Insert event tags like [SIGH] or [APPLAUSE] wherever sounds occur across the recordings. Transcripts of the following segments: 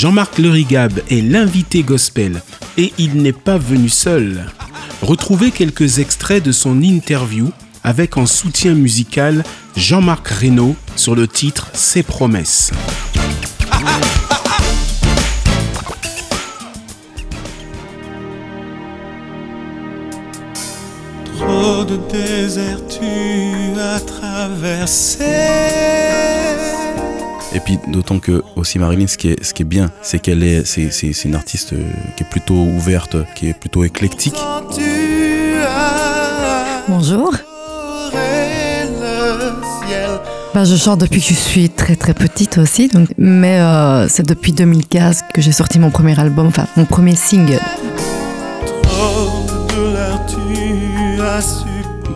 Jean-Marc Lerigab est l'invité gospel et il n'est pas venu seul. Retrouvez quelques extraits de son interview avec en soutien musical Jean-Marc Reynaud sur le titre Ses promesses. Trop de désert tu as traversé. Et puis d'autant que aussi Marilyn, ce qui est, ce qui est bien, c'est qu'elle est, c'est, c'est, c'est une artiste euh, qui est plutôt ouverte, qui est plutôt éclectique. Bonjour. Bah, je chante depuis que je suis très très petite aussi, donc, mais euh, c'est depuis 2015 que j'ai sorti mon premier album, enfin mon premier single. Trop de tu as su.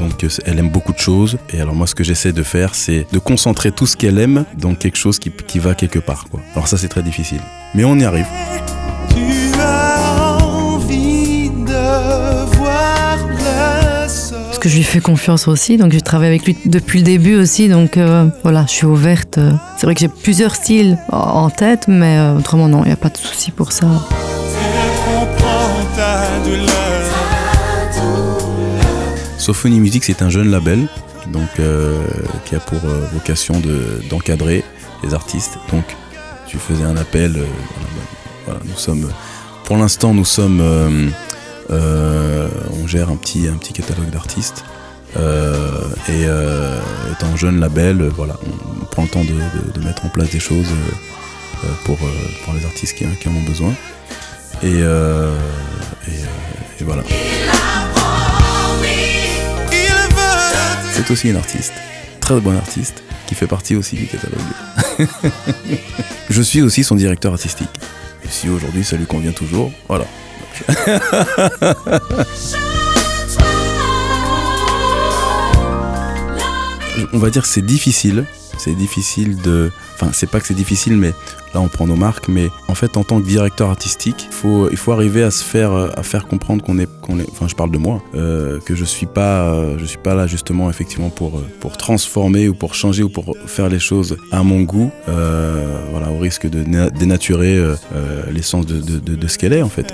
Donc euh, elle aime beaucoup de choses. Et alors moi, ce que j'essaie de faire, c'est de concentrer tout ce qu'elle aime dans quelque chose qui, qui va quelque part. Quoi. Alors ça, c'est très difficile. Mais on y arrive. Tu as envie de voir le sol. Parce que je lui fais confiance aussi, donc je travaille avec lui depuis le début aussi, donc euh, voilà, je suis ouverte. C'est vrai que j'ai plusieurs styles en- en tête, mais euh, autrement non, il n'y a pas de souci pour ça. Sophonie Music, c'est un jeune label donc, euh, qui a pour euh, vocation de- d'encadrer les artistes. Donc, tu faisais un appel. euh, nous sommes, pour l'instant, nous sommes, on gère un petit, un petit catalogue d'artistes. Et étant jeune label, voilà, on, prend le temps de, de- mettre en place des choses pour, pour les artistes qui, en ont besoin. Et, et voilà. C'est aussi une artiste, très bonne artiste, qui fait partie aussi du catalogue. [LAUGHS] Je suis aussi son directeur artistique. Et si aujourd'hui ça lui convient toujours, voilà. [LAUGHS] On va dire que c'est difficile. C'est difficile de. Enfin, c'est pas que c'est difficile, mais là on prend nos marques. Mais en fait, en tant que directeur artistique, faut, il faut arriver à se faire, à faire comprendre qu'on est, qu'on est. Enfin, je parle de moi, euh, que je suis pas, euh, je suis pas là justement effectivement pour, euh, pour transformer ou pour changer ou pour faire les choses à mon goût. voilà, au risque de na- dénaturer l'essence de, ce qu'elle est en fait.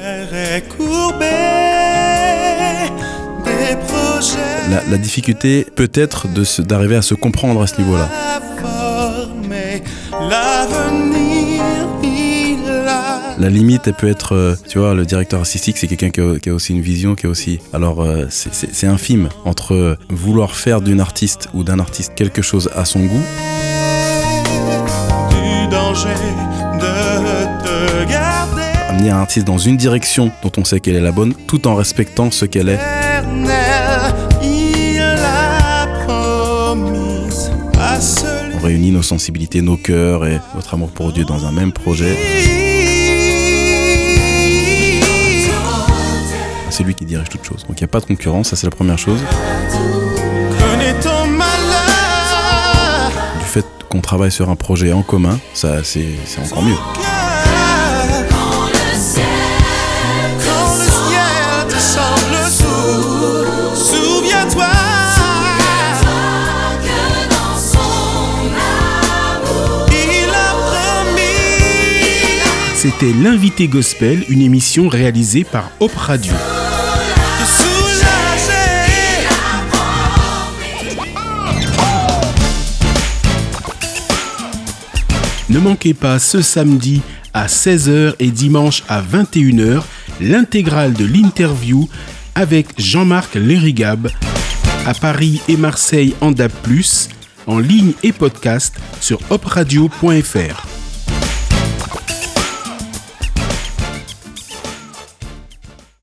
La, la difficulté peut être de se- d'arriver à se comprendre à ce niveau-là. À former. L'avenir, il a. La limite, elle peut être, euh, tu vois, le directeur artistique, c'est quelqu'un qui, a- qui a aussi une vision, qui a aussi. Alors, euh, c'est- infime entre euh, vouloir faire d'une artiste ou d'un artiste quelque chose à son goût Du danger de te garder. amener un artiste dans une direction dont on sait qu'elle est la bonne, tout en respectant ce qu'elle est. Éternel, réunit nos sensibilités, nos cœurs et notre amour pour Dieu dans un même projet. C'est lui qui dirige toute chose. Donc il n'y a pas de concurrence, ça c'est la première chose. Du fait qu'on travaille sur un projet en commun, ça c'est encore mieux. C'était l'invité gospel, une émission réalisée par Hop Radio. Ne manquez pas ce samedi à 16h et dimanche à 21h l'intégrale de l'interview avec Jean-Marc Lerigab à Paris et Marseille en DAB+, en ligne et podcast sur opradio.fr.